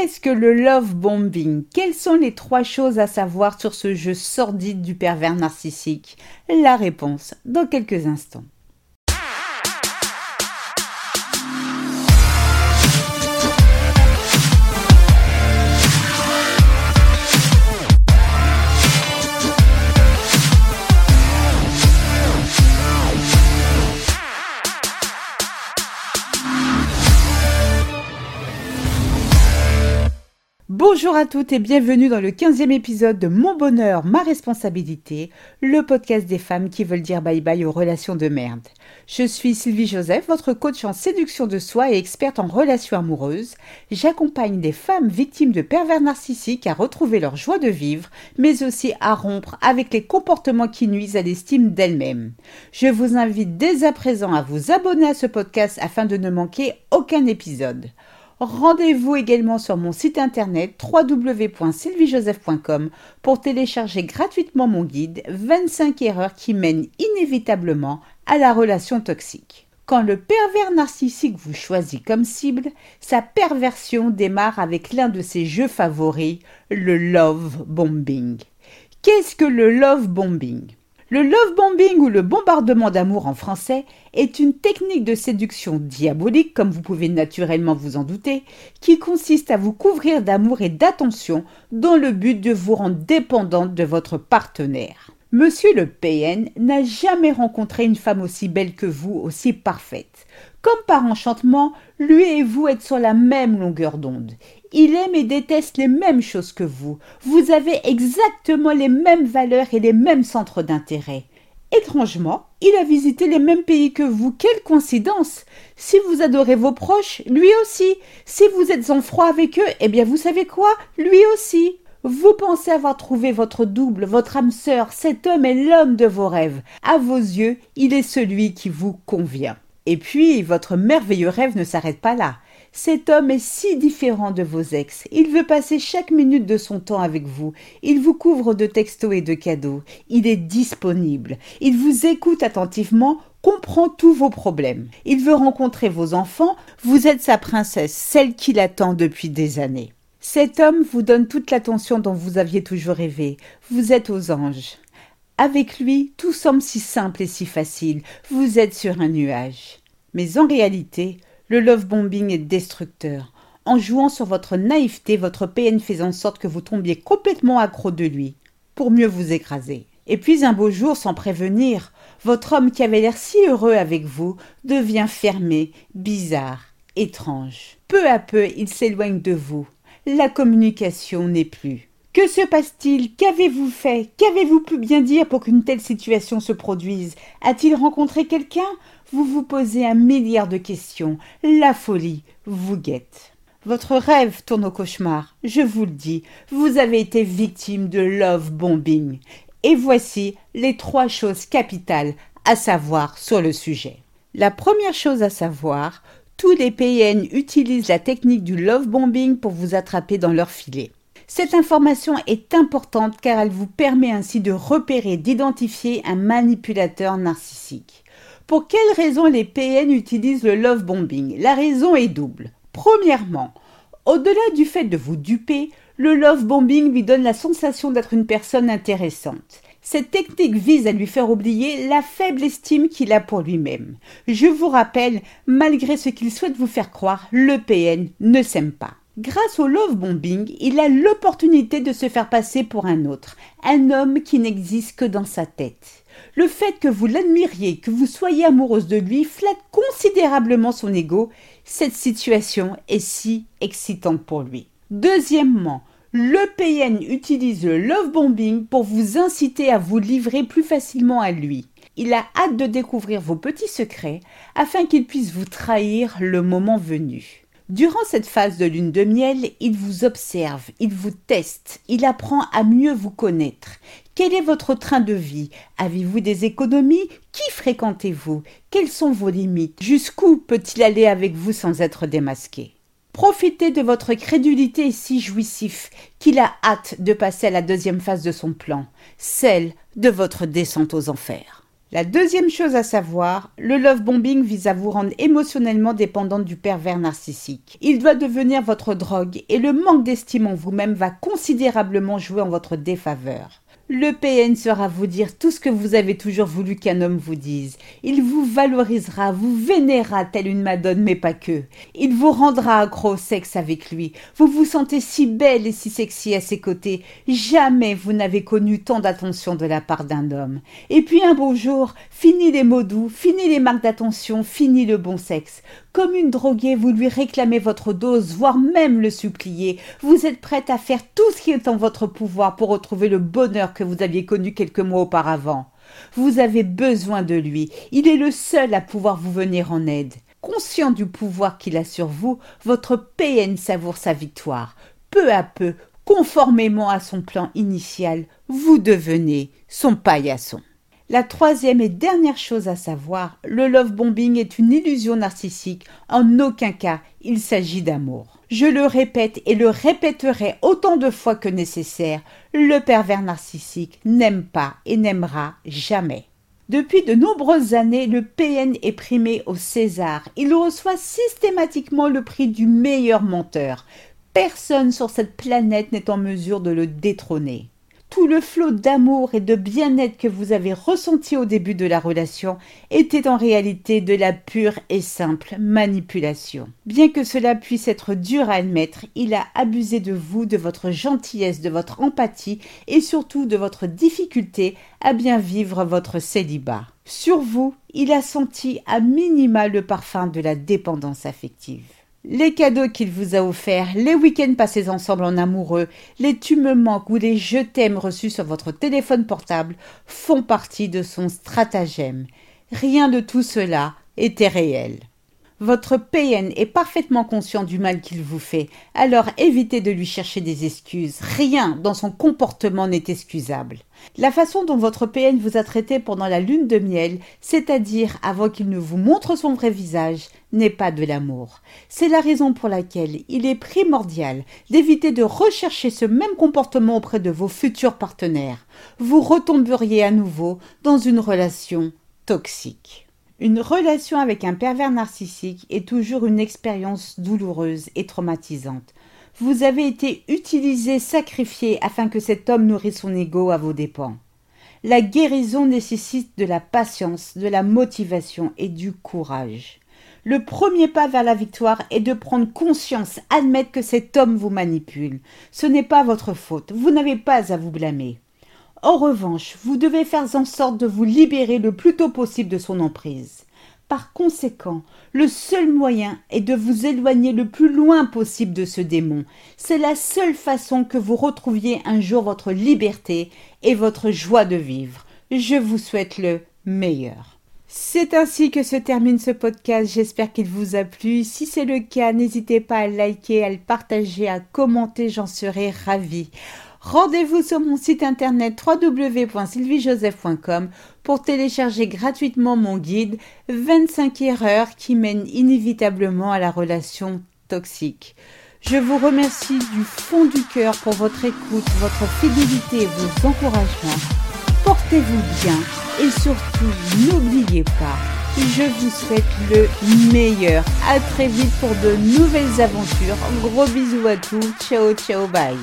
Qu'est-ce que le love bombing? Quelles sont les trois choses à savoir sur ce jeu sordide du pervers narcissique? La réponse dans quelques instants. Bonjour à toutes et bienvenue dans le 15e épisode de Mon bonheur, ma responsabilité, le podcast des femmes qui veulent dire bye bye aux relations de merde. Je suis Sylvie Joseph, votre coach en séduction de soi et experte en relations amoureuses. J'accompagne des femmes victimes de pervers narcissiques à retrouver leur joie de vivre, mais aussi à rompre avec les comportements qui nuisent à l'estime d'elles-mêmes. Je vous invite dès à présent à vous abonner à ce podcast afin de ne manquer aucun épisode. Rendez-vous également sur mon site internet www.sylviejoseph.com pour télécharger gratuitement mon guide 25 erreurs qui mènent inévitablement à la relation toxique. Quand le pervers narcissique vous choisit comme cible, sa perversion démarre avec l'un de ses jeux favoris, le love bombing. Qu'est-ce que le love bombing? Le love bombing ou le bombardement d'amour en français est une technique de séduction diabolique, comme vous pouvez naturellement vous en douter, qui consiste à vous couvrir d'amour et d'attention dans le but de vous rendre dépendante de votre partenaire. Monsieur le PN n'a jamais rencontré une femme aussi belle que vous, aussi parfaite. Comme par enchantement, lui et vous êtes sur la même longueur d'onde. Il aime et déteste les mêmes choses que vous. Vous avez exactement les mêmes valeurs et les mêmes centres d'intérêt. Étrangement, il a visité les mêmes pays que vous. Quelle coïncidence Si vous adorez vos proches, lui aussi. Si vous êtes en froid avec eux, eh bien vous savez quoi? Lui aussi. Vous pensez avoir trouvé votre double, votre âme sœur, cet homme est l'homme de vos rêves. À vos yeux, il est celui qui vous convient. Et puis, votre merveilleux rêve ne s'arrête pas là. Cet homme est si différent de vos ex. Il veut passer chaque minute de son temps avec vous. Il vous couvre de textos et de cadeaux. Il est disponible. Il vous écoute attentivement, comprend tous vos problèmes. Il veut rencontrer vos enfants. Vous êtes sa princesse, celle qu'il attend depuis des années. Cet homme vous donne toute l'attention dont vous aviez toujours rêvé. Vous êtes aux anges. Avec lui, tout semble si simple et si facile. Vous êtes sur un nuage. Mais en réalité, le love bombing est destructeur. En jouant sur votre naïveté, votre PN fait en sorte que vous tombiez complètement accro de lui, pour mieux vous écraser. Et puis un beau jour, sans prévenir, votre homme qui avait l'air si heureux avec vous devient fermé, bizarre, étrange. Peu à peu, il s'éloigne de vous. La communication n'est plus. Que se passe-t-il? Qu'avez-vous fait? Qu'avez-vous pu bien dire pour qu'une telle situation se produise? A-t-il rencontré quelqu'un? Vous vous posez un milliard de questions. La folie vous guette. Votre rêve tourne au cauchemar. Je vous le dis, vous avez été victime de love bombing. Et voici les trois choses capitales à savoir sur le sujet. La première chose à savoir, tous les PN utilisent la technique du love bombing pour vous attraper dans leur filet. Cette information est importante car elle vous permet ainsi de repérer, d'identifier un manipulateur narcissique. Pour quelles raisons les PN utilisent le love bombing? La raison est double. Premièrement, au-delà du fait de vous duper, le love bombing lui donne la sensation d'être une personne intéressante. Cette technique vise à lui faire oublier la faible estime qu'il a pour lui-même. Je vous rappelle, malgré ce qu'il souhaite vous faire croire, le PN ne s'aime pas. Grâce au love bombing, il a l'opportunité de se faire passer pour un autre, un homme qui n'existe que dans sa tête. Le fait que vous l'admiriez, que vous soyez amoureuse de lui, flatte considérablement son ego. Cette situation est si excitante pour lui. Deuxièmement, le PN utilise le love bombing pour vous inciter à vous livrer plus facilement à lui. Il a hâte de découvrir vos petits secrets afin qu'il puisse vous trahir le moment venu. Durant cette phase de lune de miel, il vous observe, il vous teste, il apprend à mieux vous connaître. Quel est votre train de vie? Avez-vous des économies? Qui fréquentez-vous? Quelles sont vos limites? Jusqu'où peut-il aller avec vous sans être démasqué? Profitez de votre crédulité si jouissif qu'il a hâte de passer à la deuxième phase de son plan, celle de votre descente aux enfers. La deuxième chose à savoir, le love bombing vise à vous rendre émotionnellement dépendante du pervers narcissique. Il doit devenir votre drogue et le manque d'estime en vous-même va considérablement jouer en votre défaveur. Le PN sera vous dire tout ce que vous avez toujours voulu qu'un homme vous dise. Il vous valorisera, vous vénérera telle une madone, mais pas que. Il vous rendra accro au sexe avec lui. Vous vous sentez si belle et si sexy à ses côtés. Jamais vous n'avez connu tant d'attention de la part d'un homme. Et puis un beau jour, fini les mots doux, fini les marques d'attention, fini le bon sexe. Comme une droguée, vous lui réclamez votre dose, voire même le supplier. Vous êtes prête à faire tout ce qui est en votre pouvoir pour retrouver le bonheur que vous aviez connu quelques mois auparavant. Vous avez besoin de lui. Il est le seul à pouvoir vous venir en aide. Conscient du pouvoir qu'il a sur vous, votre PN savoure sa victoire. Peu à peu, conformément à son plan initial, vous devenez son paillasson. La troisième et dernière chose à savoir, le love bombing est une illusion narcissique. En aucun cas, il s'agit d'amour. Je le répète et le répéterai autant de fois que nécessaire, le pervers narcissique n'aime pas et n'aimera jamais. Depuis de nombreuses années, le PN est primé au César. Il reçoit systématiquement le prix du meilleur menteur. Personne sur cette planète n'est en mesure de le détrôner tout le flot d'amour et de bien-être que vous avez ressenti au début de la relation était en réalité de la pure et simple manipulation. Bien que cela puisse être dur à admettre, il a abusé de vous, de votre gentillesse, de votre empathie et surtout de votre difficulté à bien vivre votre célibat. Sur vous, il a senti à minima le parfum de la dépendance affective. Les cadeaux qu'il vous a offerts, les week-ends passés ensemble en amoureux, les tu me manques ou les je t'aime reçus sur votre téléphone portable font partie de son stratagème. Rien de tout cela était réel. Votre PN est parfaitement conscient du mal qu'il vous fait, alors évitez de lui chercher des excuses. Rien dans son comportement n'est excusable. La façon dont votre PN vous a traité pendant la lune de miel, c'est-à-dire avant qu'il ne vous montre son vrai visage, n'est pas de l'amour. C'est la raison pour laquelle il est primordial d'éviter de rechercher ce même comportement auprès de vos futurs partenaires. Vous retomberiez à nouveau dans une relation toxique. Une relation avec un pervers narcissique est toujours une expérience douloureuse et traumatisante. Vous avez été utilisé, sacrifié afin que cet homme nourrisse son ego à vos dépens. La guérison nécessite de la patience, de la motivation et du courage. Le premier pas vers la victoire est de prendre conscience, admettre que cet homme vous manipule. Ce n'est pas votre faute, vous n'avez pas à vous blâmer. En revanche, vous devez faire en sorte de vous libérer le plus tôt possible de son emprise. Par conséquent, le seul moyen est de vous éloigner le plus loin possible de ce démon. C'est la seule façon que vous retrouviez un jour votre liberté et votre joie de vivre. Je vous souhaite le meilleur. C'est ainsi que se termine ce podcast. J'espère qu'il vous a plu. Si c'est le cas, n'hésitez pas à liker, à le partager, à commenter. J'en serai ravie. Rendez-vous sur mon site internet www.sylviejoseph.com pour télécharger gratuitement mon guide 25 erreurs qui mènent inévitablement à la relation toxique. Je vous remercie du fond du cœur pour votre écoute, votre fidélité et vos encouragements. Portez-vous bien et surtout n'oubliez pas, je vous souhaite le meilleur. À très vite pour de nouvelles aventures. Gros bisous à tous. Ciao ciao bye.